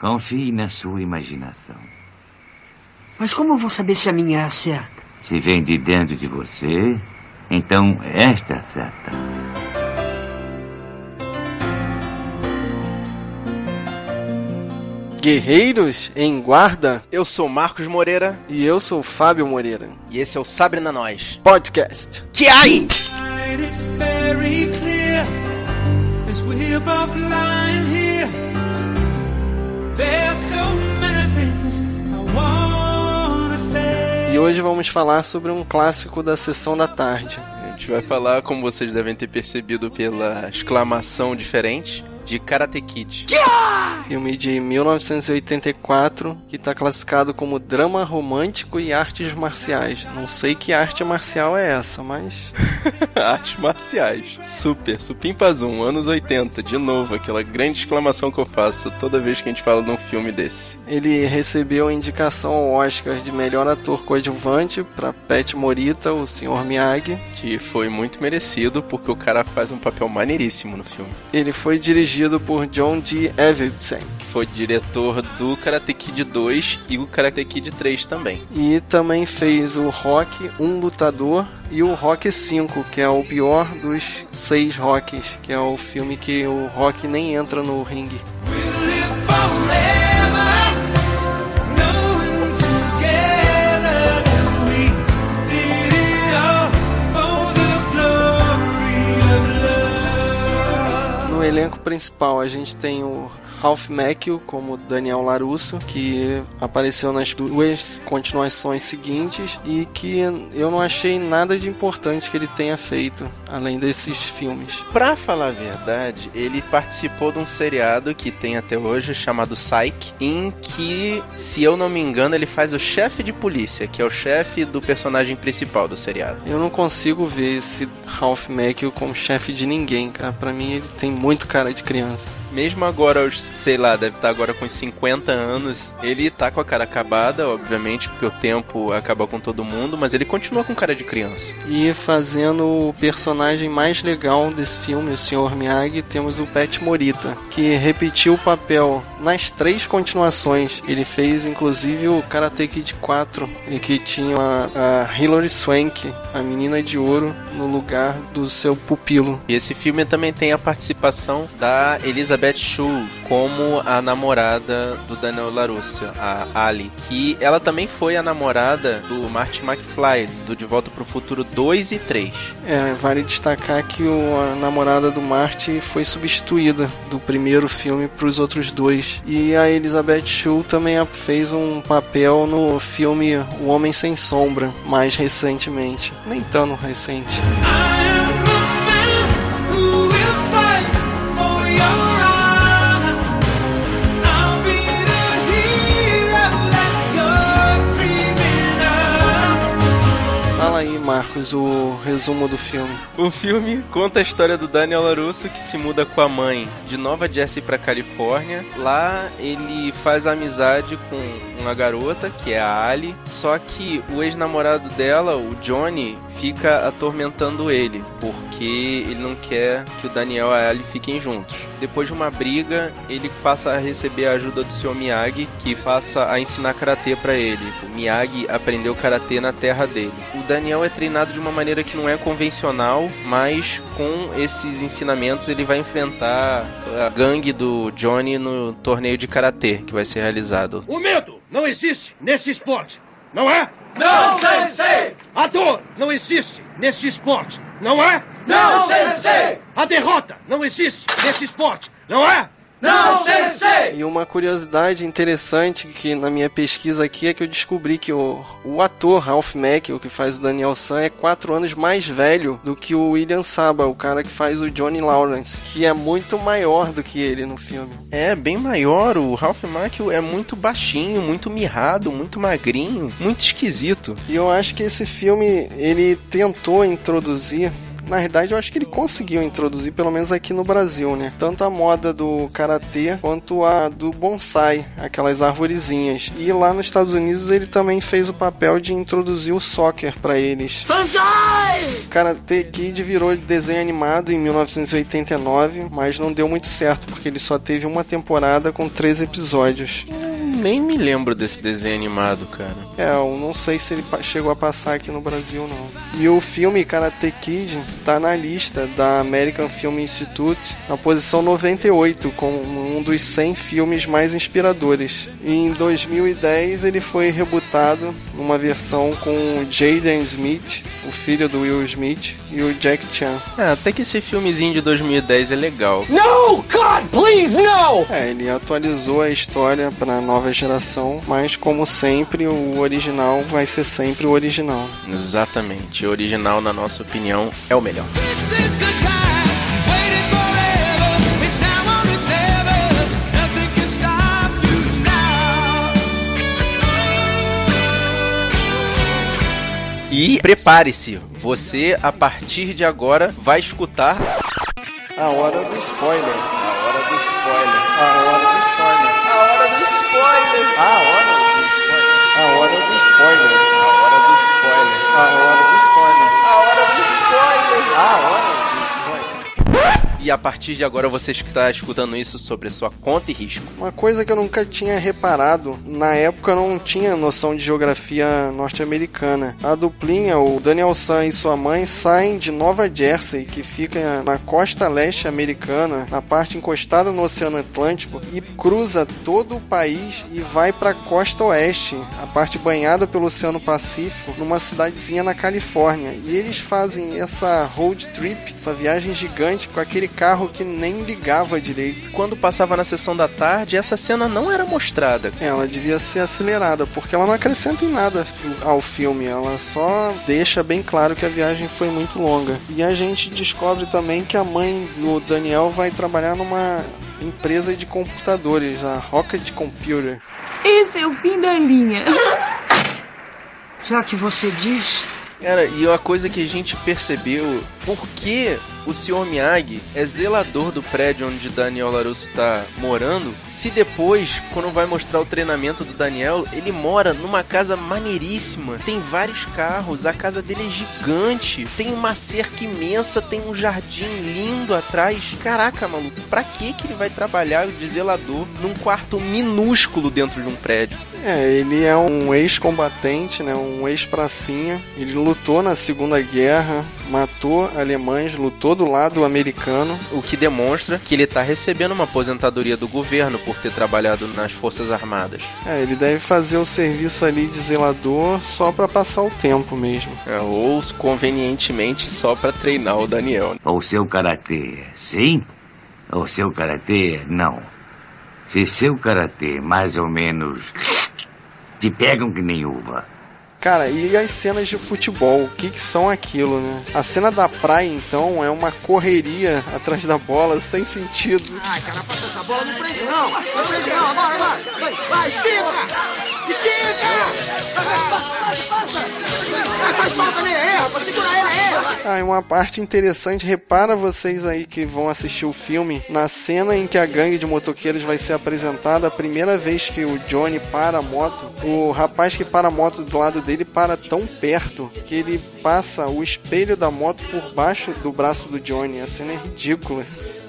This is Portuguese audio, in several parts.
Confie na sua imaginação. Mas como eu vou saber se a minha é a certa? Se vem de dentro de você, então esta é a certa. Guerreiros em Guarda, Eu sou Marcos Moreira e eu sou Fábio Moreira. e esse é o Sabre na Nós. Podcast. Que aí? It's very clear as we're both lying here. E hoje vamos falar sobre um clássico da sessão da tarde. A gente vai falar, como vocês devem ter percebido pela exclamação diferente, de Karate Kid. Filme de 1984 que está classificado como drama romântico e artes marciais. Não sei que arte marcial é essa, mas Artes marciais. Super, Supimpazum, anos 80, de novo, aquela grande exclamação que eu faço toda vez que a gente fala de um filme desse. ele recebeu a indicação ao Oscar de melhor ator coadjuvante para Pat Morita, o Sr. Miyagi. Que foi muito merecido, porque o cara faz um papel maneiríssimo no filme. Ele foi dirigido por John D. Avildsen. Que foi diretor do Karate Kid 2 e o Karate Kid 3 também. E também fez o Rock, Um Lutador e o Rock 5, que é o pior dos seis Rocks, que é o filme que o Rock nem entra no ringue. We'll elenco principal a gente tem o Ralph Macchio como Daniel Larusso, que apareceu nas duas continuações seguintes e que eu não achei nada de importante que ele tenha feito, além desses filmes. Pra falar a verdade, ele participou de um seriado que tem até hoje chamado Psyche, em que, se eu não me engano, ele faz o chefe de polícia, que é o chefe do personagem principal do seriado. Eu não consigo ver esse Ralph Macchio como chefe de ninguém, cara. Pra mim ele tem muito cara de criança. Mesmo agora, aos, sei lá, deve estar agora com uns 50 anos, ele tá com a cara acabada, obviamente, porque o tempo acaba com todo mundo, mas ele continua com cara de criança. E fazendo o personagem mais legal desse filme, o Sr. Miyagi, temos o Pat Morita, que repetiu o papel nas três continuações. Ele fez inclusive o Karate Kid 4, e que tinha a, a Hilary Swank, a menina de ouro, no lugar do seu pupilo. E esse filme também tem a participação da Elizabeth Shue como a namorada do Daniel LaRusso, a Ali, que ela também foi a namorada do Marty McFly, do De Volta pro Futuro 2 e 3. É, vale destacar que o, a namorada do Marty foi substituída do primeiro filme para os outros dois. E a Elizabeth Shue também fez um papel no filme O Homem Sem Sombra, mais recentemente. Nem tão recente. O resumo do filme. O filme conta a história do Daniel LaRusso que se muda com a mãe de Nova Jersey pra Califórnia. Lá ele faz amizade com uma garota, que é a Ali, só que o ex-namorado dela, o Johnny, fica atormentando ele, porque ele não quer que o Daniel e a Ali fiquem juntos. Depois de uma briga, ele passa a receber a ajuda do seu Miyagi, que passa a ensinar karatê pra ele. O Miyagi aprendeu karatê na terra dele. O Daniel é treinado de uma maneira que não é convencional, mas com esses ensinamentos ele vai enfrentar a gangue do Johnny no torneio de karatê que vai ser realizado. O medo não existe nesse esporte, não é? Não, sensei! A dor não existe nesse esporte, não é? Não, sensei! A derrota não existe nesse esporte, não é? Não, sensei! E uma curiosidade interessante que na minha pesquisa aqui é que eu descobri que o, o ator Ralph Macchio, que faz o Daniel San, é quatro anos mais velho do que o William Saba, o cara que faz o Johnny Lawrence, que é muito maior do que ele no filme. É, bem maior, o Ralph Macchio é muito baixinho, muito mirrado, muito magrinho, muito esquisito. E eu acho que esse filme ele tentou introduzir Na verdade, eu acho que ele conseguiu introduzir, pelo menos aqui no Brasil, né? Tanto a moda do karatê quanto a do bonsai, aquelas arvorezinhas. E lá nos Estados Unidos ele também fez o papel de introduzir o soccer para eles. Karate Kid virou desenho animado em 1989, mas não deu muito certo porque ele só teve uma temporada com três episódios. Nem me lembro desse desenho animado, cara. É, eu não sei se ele chegou a passar aqui no Brasil, não. E o filme Karate Kid tá na lista da American Film Institute, na posição 98, como um dos 100 filmes mais inspiradores. E em 2010 ele foi rebutado numa versão com o Jaden Smith, o filho do Will Smith, e o Jack Chan. É, até que esse filmezinho de 2010 é legal. No! God, please, no! É, ele atualizou a história para nova geração, mas como sempre, o original vai ser sempre o original. Exatamente. O original, na nossa opinião, é o melhor. E prepare-se, você a partir de agora vai escutar A hora do spoiler. a hora do spoiler. A hora A hora do spoiler. A hora do spoiler. A hora do spoiler. A hora E a partir de agora você está escutando isso sobre sua conta e risco. Uma coisa que eu nunca tinha reparado, na época eu não tinha noção de geografia norte-americana. A duplinha, o Daniel San e sua mãe, saem de Nova Jersey, que fica na costa leste americana, na parte encostada no Oceano Atlântico, e cruza todo o país e vai para a costa oeste, a parte banhada pelo Oceano Pacífico, numa cidadezinha na Califórnia. E eles fazem essa road trip, essa viagem gigante com aquele carro que nem ligava direito. Quando passava na sessão da tarde, essa cena não era mostrada. Ela devia ser acelerada, porque ela não acrescenta em nada ao filme, ela só deixa bem claro que a viagem foi muito longa. E a gente descobre também que a mãe do Daniel vai trabalhar numa empresa de computadores, a Rocket Computer. Esse é o fim da linha. Já que você diz, Cara, e uma coisa que a gente percebeu, por que o Sr. Miyagi é zelador do prédio onde Daniel LaRusso tá morando, se depois, quando vai mostrar o treinamento do Daniel, ele mora numa casa maneiríssima, tem vários carros, a casa dele é gigante, tem uma cerca imensa, tem um jardim lindo atrás. Caraca, maluco, pra que que ele vai trabalhar de zelador num quarto minúsculo dentro de um prédio? É, ele é um ex-combatente, né, um ex-pracinha. Ele lutou na Segunda Guerra, matou alemães, lutou do lado americano. O que demonstra que ele tá recebendo uma aposentadoria do governo por ter trabalhado nas Forças Armadas. É, ele deve fazer o serviço ali de zelador só pra passar o tempo mesmo. É, ou convenientemente só pra treinar o Daniel. O seu karatê, sim? O seu karatê, não. Se seu karatê, mais ou menos, te pegam que nem uva. Cara, e as cenas de futebol? O que, que são aquilo, né? A cena da praia, então, é uma correria atrás da bola sem sentido. Ai, cara, passa essa bola, não prende não. Não prende não, vai, vai. Vai, vai, estica. Estica. Passa, passa, passa. É. Ah, e uma parte interessante, repara vocês aí que vão assistir o filme, na cena em que a gangue de motoqueiros vai ser apresentada, a primeira vez que o Johnny para a moto, o rapaz que para a moto do lado dele para tão perto que ele passa o espelho da moto por baixo do braço do Johnny. A cena é ridícula.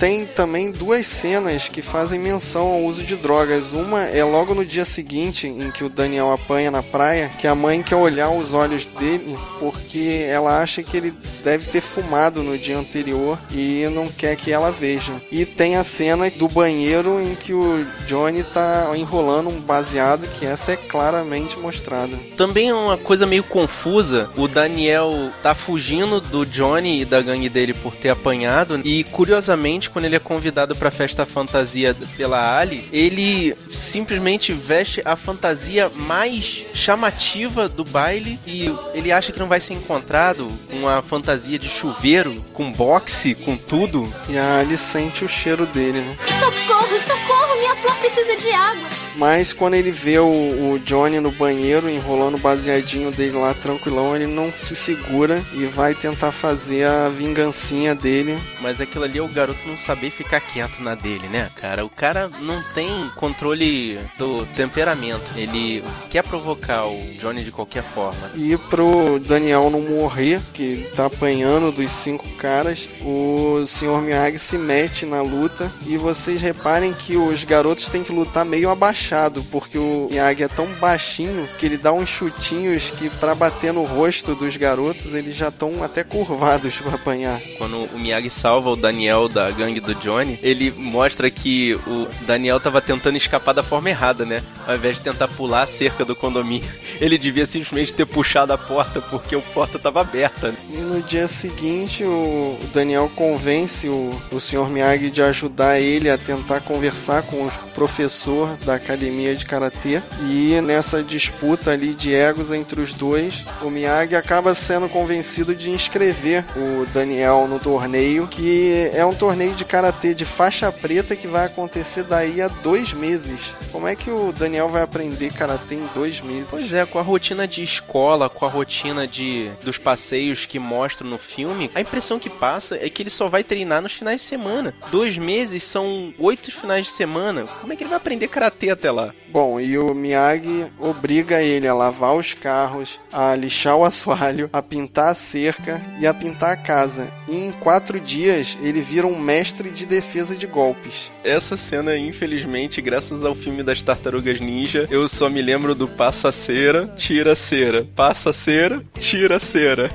Tem também duas cenas que fazem menção ao uso de drogas. Uma é logo no dia seguinte, em que o Daniel apanha na praia, que a mãe quer olhar os olhos dele porque ela acha que ele deve ter fumado no dia anterior e não quer que ela veja. E tem a cena do banheiro em que o Johnny tá enrolando um baseado, que essa é claramente mostrada. Também é uma coisa meio confusa. O Daniel tá fugindo do Johnny e da gangue dele por ter apanhado. E curiosamente, quando ele é convidado pra festa fantasia pela Ali, ele simplesmente veste a fantasia mais chamativa do baile e ele acha que não vai ser encontrado com uma fantasia de chuveiro, com boxe, com tudo. E a Ali sente o cheiro dele, né? Socorro, socorro, minha flor precisa de água. Mas quando ele vê o, o Johnny no banheiro enrolando o baseadinho dele lá tranquilão, ele não se segura e vai tentar fazer a vingancinha dele. Mas aquilo ali é o garoto não saber ficar quieto na dele, né, cara? O cara não tem controle do temperamento. Ele quer provocar o Johnny de qualquer forma. E pro Daniel não morrer, que tá apanhando dos cinco caras, o Sr. Miyagi se mete na luta. E vocês reparem que os garotos têm que lutar meio abaixado, porque o Miyagi é tão baixinho que ele dá uns chutinhos que pra bater no rosto dos garotos eles já estão até curvados pra apanhar. Quando o Miyagi salva o Daniel da gangue do Johnny, ele mostra que o Daniel tava tentando escapar da forma errada, né? Ao invés de tentar pular a cerca do condomínio, ele devia simplesmente ter puxado a porta porque a porta tava aberta. né? E no dia seguinte, o o Daniel convence o, o Sr. Miyagi de ajudar ele a tentar conversar com o professor da academia de karatê. E nessa disputa ali de egos entre os dois, o Miyagi acaba sendo convencido de inscrever o Daniel no torneio, que é um torneio de karatê de faixa preta que vai acontecer daí a dois meses. Como é que o Daniel vai aprender karatê em dois meses? Pois é, com a rotina de escola, com a rotina de dos passeios que mostram no filme, a impressão que passa é que ele só vai treinar nos finais de semana. Dois meses são oito finais de semana. Como é que ele vai aprender karatê até lá? Bom, e o Miyagi obriga ele a lavar os carros, a lixar o assoalho, a pintar a cerca e a pintar a casa. E em quatro dias ele vira um mestre de defesa de golpes. Essa cena, infelizmente, graças ao filme das Tartarugas Ninja, eu só me lembro do passa cera, tira cera, passa cera, tira cera.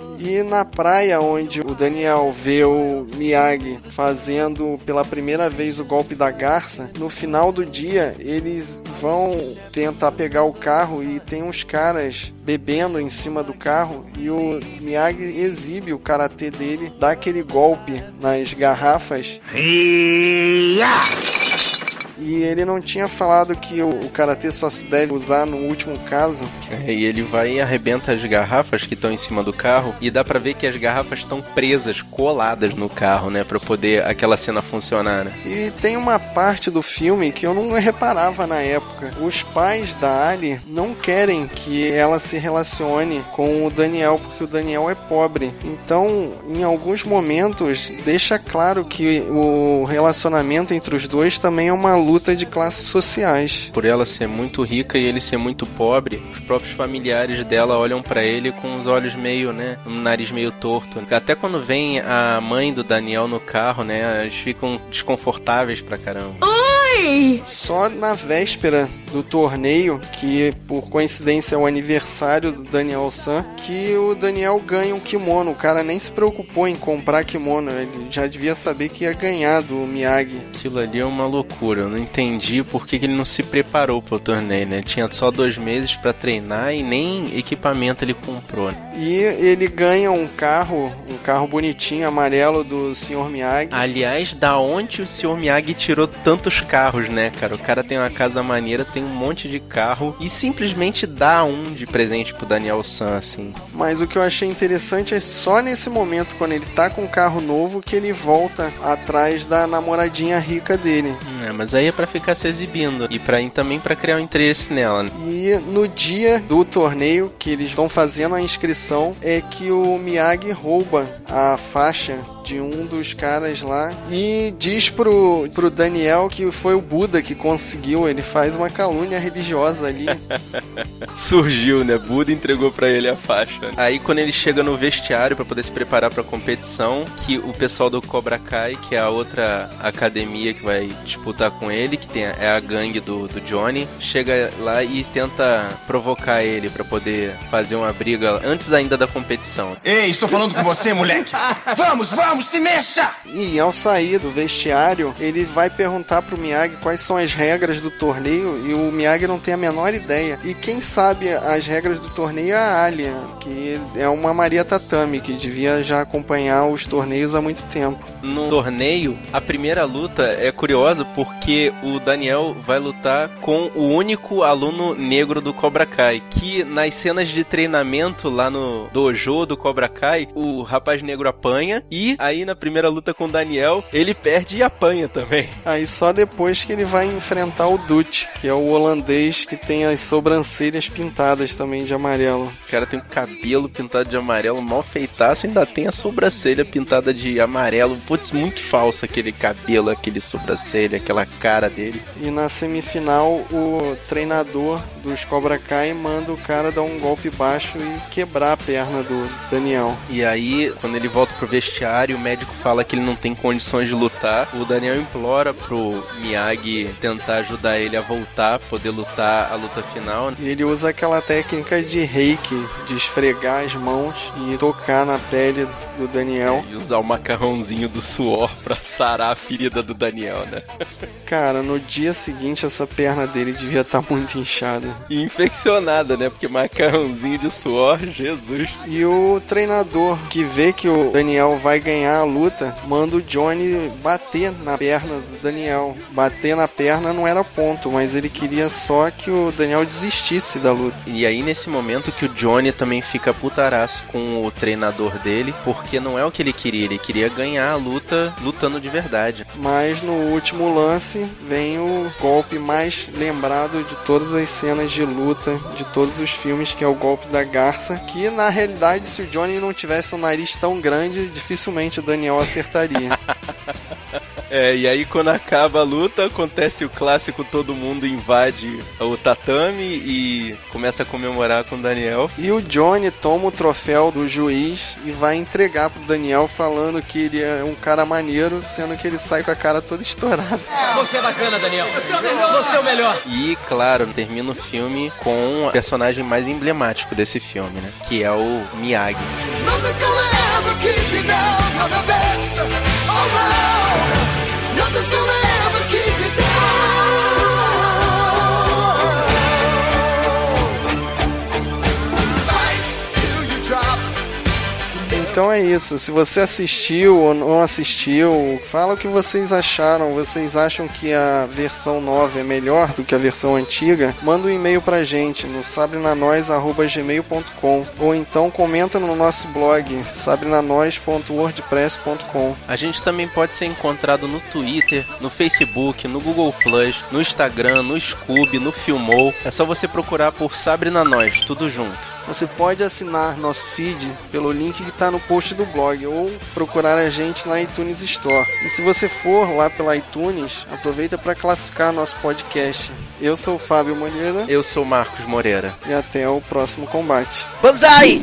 E na praia onde o Daniel vê o Miyagi fazendo pela primeira vez o golpe da garça, no final do dia eles vão tentar pegar o carro e tem uns caras bebendo em cima do carro e o Miyagi exibe o karatê dele, dá aquele golpe nas garrafas e ele não tinha falado que o, o karatê só se deve usar no último caso. É, e ele vai e arrebenta as garrafas que estão em cima do carro e dá pra ver que as garrafas estão presas, coladas no carro, né, Pra poder aquela cena funcionar, né? E tem uma parte do filme que eu não reparava na época. Os pais da Ali não querem que ela se relacione com o Daniel, porque o Daniel é pobre. Então, em alguns momentos, deixa claro que o relacionamento entre os dois também é uma luta de classes sociais. Por ela ser muito rica e ele ser muito pobre, os próprios familiares dela olham pra ele com os olhos meio, né, um nariz meio torto. Até quando vem a mãe do Daniel no carro, né, eles ficam desconfortáveis pra caramba. Só na véspera do torneio, que por coincidência é o aniversário do Daniel San, que o Daniel ganha um kimono. O cara nem se preocupou em comprar kimono, ele já devia saber que ia ganhar do Miyagi. Aquilo ali é uma loucura. Eu não entendi por que, ele não se preparou pro torneio, né? Tinha só dois meses pra treinar e nem equipamento ele comprou. né? E ele ganha um carro, um carro bonitinho, amarelo do Sr. Miyagi. Aliás, da onde o Sr. Miyagi tirou tantos carros, né, cara? O cara tem uma casa maneira, tem um monte de carro e simplesmente dá um de presente pro Daniel San, assim. Mas o que eu achei interessante é só nesse momento, quando ele tá com um carro novo, que ele volta atrás da namoradinha rica dele. É, mas aí é pra ficar se exibindo e para também pra criar um interesse nela. né? E no dia do torneio que eles vão fazendo a inscrição é que o Miyagi rouba a faixa de um dos caras lá e diz pro, pro Daniel que foi o Buda que conseguiu. Ele faz uma calúnia religiosa ali. Surgiu, né? Buda entregou pra ele a faixa. Aí quando ele chega no vestiário pra poder se preparar pra competição, que o pessoal do Cobra Kai, que é a outra academia que vai disputar com ele, que tem, é a gangue do, do Johnny, chega lá e tenta provocar ele pra poder fazer uma briga antes ainda da competição. Ei, estou falando com você, moleque. Vamos, vamos, se mexa! E ao sair do vestiário, ele vai perguntar pro Miyagi quais são as regras do torneio e o Miyagi não tem a menor ideia. E quem sabe as regras do torneio é a Alia, que é uma Maria Tatami, que devia já acompanhar os torneios há muito tempo. No torneio, a primeira luta é curiosa porque o Daniel vai lutar com o único aluno negro do Cobra Kai, que nas cenas de treinamento lá no dojo do Cobra Kai, o rapaz negro apanha e a Aí na primeira luta com o Daniel, ele perde e apanha também. Aí só depois que ele vai enfrentar o Dutch, que é o holandês que tem as sobrancelhas pintadas também de amarelo. O cara tem o cabelo pintado de amarelo, mal feitaço, ainda tem a sobrancelha pintada de amarelo. Putz, muito falso aquele cabelo, aquele sobrancelha, aquela cara dele. E na semifinal, o treinador dos Cobra Kai manda o cara dar um golpe baixo e quebrar a perna do Daniel. E aí, quando ele volta pro vestiário, o médico fala que ele não tem condições de lutar. O Daniel implora pro Miyagi tentar ajudar ele a voltar, poder lutar a luta final. E ele usa aquela técnica de reiki, de esfregar as mãos e tocar na pele do Daniel. E usar o macarrãozinho do suor pra sarar a ferida do Daniel, né? Cara, no dia seguinte essa perna dele devia estar muito inchada. E infeccionada, né? Porque macarrãozinho de suor, Jesus. E o treinador que vê que o Daniel vai ganhar a luta, manda o Johnny bater na perna do Daniel. Bater na perna não era ponto, mas ele queria só que o Daniel desistisse da luta. E aí, nesse momento que o Johnny também fica putaraço com o treinador dele, porque não é o que ele queria, ele queria ganhar a luta lutando de verdade. Mas no último lance vem o golpe mais lembrado de todas as cenas de luta de todos os filmes, que é o golpe da garça. Que na realidade, se o Johnny não tivesse um nariz tão grande, dificilmente o Daniel acertaria. É, e aí quando acaba a luta, acontece o clássico, todo mundo invade o tatame e começa a comemorar com o Daniel. e o Johnny toma o troféu do juiz e vai entregar pro Daniel falando que ele é um cara maneiro, sendo que ele sai com a cara toda estourada. Você é bacana, Daniel. Você é o melhor. E, claro, termina o filme com o personagem mais emblemático desse filme, né? Que é o Miyagi. Nothing's gonna Nothing's gonna Então é isso. Se você assistiu ou não assistiu, fala o que vocês acharam. Vocês acham que a versão nova é melhor do que a versão antiga? Manda um e-mail pra gente no sabrenanois.gmail.com ou então comenta no nosso blog sabrenanois.wordpress.com A gente também pode ser encontrado no Twitter, no Facebook, no Google Plus, no Instagram, no Scoob, no Filmou. É só você procurar por Sabrina Nós, tudo junto. Você pode assinar nosso feed pelo link que está no post do blog ou procurar a gente na iTunes Store. E se você for lá pela iTunes, aproveita para classificar nosso podcast. Eu sou o Fábio Moreira Eu sou Marcos Moreira. e até o próximo combate. Banzai!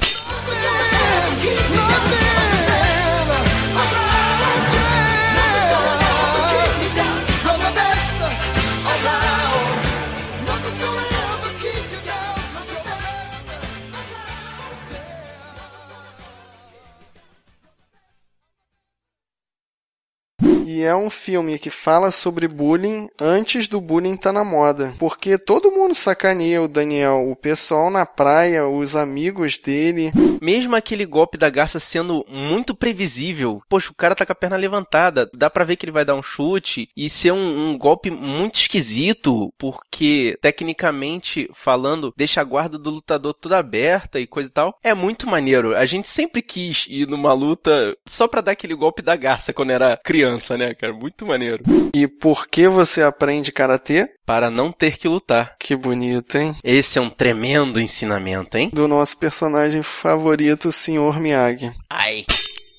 É um filme que fala sobre bullying antes do bullying estar na moda. Porque todo mundo sacaneia o Daniel. O pessoal na praia, os amigos dele. Mesmo aquele golpe da garça sendo muito previsível, poxa, o cara tá com a perna levantada, dá pra ver que ele vai dar um chute e ser um, um golpe muito esquisito, porque tecnicamente falando, deixa a guarda do lutador toda aberta e coisa e tal. É muito maneiro. A gente sempre quis ir numa luta só pra dar aquele golpe da garça quando era criança, né, cara? Muito maneiro. E por que você aprende karatê? Para não ter que lutar. Que bonito, hein? Esse é um tremendo ensinamento, hein? Do nosso personagem favorito, o Sr. Miyagi. Ai.